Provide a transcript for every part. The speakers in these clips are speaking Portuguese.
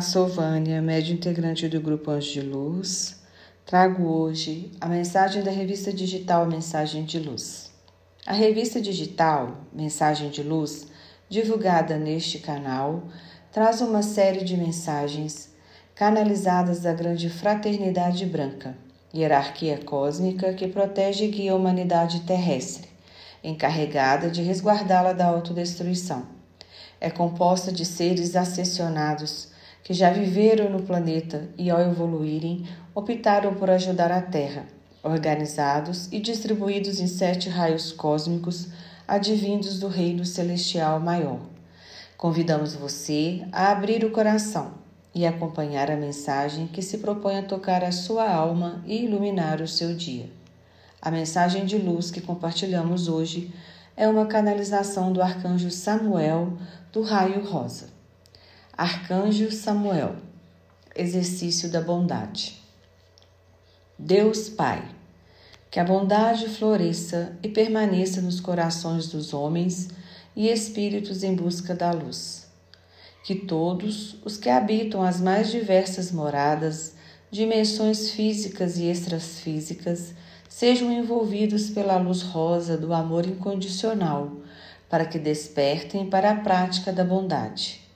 Sou Vânia, médio integrante do Grupo Anjo de Luz. Trago hoje a mensagem da revista digital Mensagem de Luz. A revista digital Mensagem de Luz, divulgada neste canal, traz uma série de mensagens canalizadas da grande fraternidade branca, hierarquia cósmica que protege e guia a humanidade terrestre, encarregada de resguardá-la da autodestruição é composta de seres ascensionados que já viveram no planeta e, ao evoluírem, optaram por ajudar a Terra, organizados e distribuídos em sete raios cósmicos advindos do Reino Celestial Maior. Convidamos você a abrir o coração e acompanhar a mensagem que se propõe a tocar a sua alma e iluminar o seu dia. A mensagem de luz que compartilhamos hoje é uma canalização do arcanjo Samuel do raio rosa. Arcanjo Samuel, exercício da bondade. Deus Pai, que a bondade floresça e permaneça nos corações dos homens e espíritos em busca da luz. Que todos os que habitam as mais diversas moradas, dimensões físicas e extrafísicas, sejam envolvidos pela luz rosa do amor incondicional, para que despertem para a prática da bondade.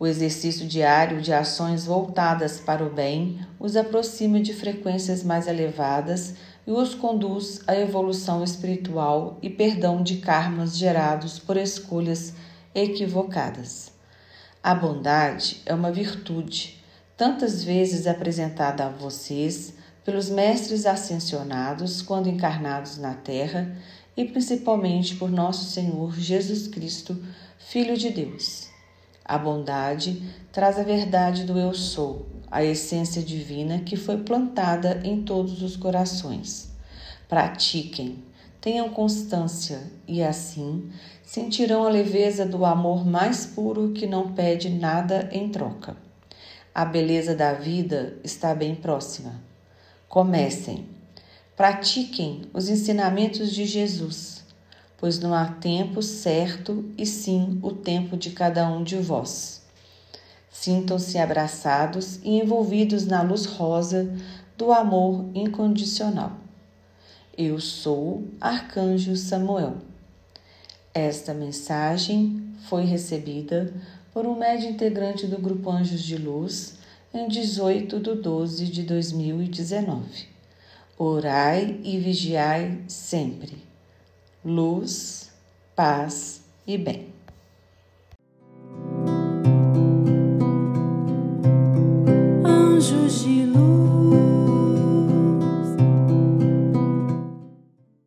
O exercício diário de ações voltadas para o bem os aproxima de frequências mais elevadas e os conduz à evolução espiritual e perdão de karmas gerados por escolhas equivocadas. A bondade é uma virtude, tantas vezes apresentada a vocês pelos mestres ascensionados quando encarnados na Terra e principalmente por nosso Senhor Jesus Cristo, Filho de Deus. A bondade traz a verdade do Eu Sou, a essência divina que foi plantada em todos os corações. Pratiquem, tenham constância e assim sentirão a leveza do amor mais puro que não pede nada em troca. A beleza da vida está bem próxima. Comecem. Pratiquem os ensinamentos de Jesus, pois não há tempo certo e sim o tempo de cada um de vós. Sintam-se abraçados e envolvidos na luz rosa do amor incondicional. Eu sou Arcanjo Samuel. Esta mensagem foi recebida por um médio integrante do Grupo Anjos de Luz em 18 de 12 de 2019. Orai e vigiai sempre. Luz, paz e bem. Anjos de.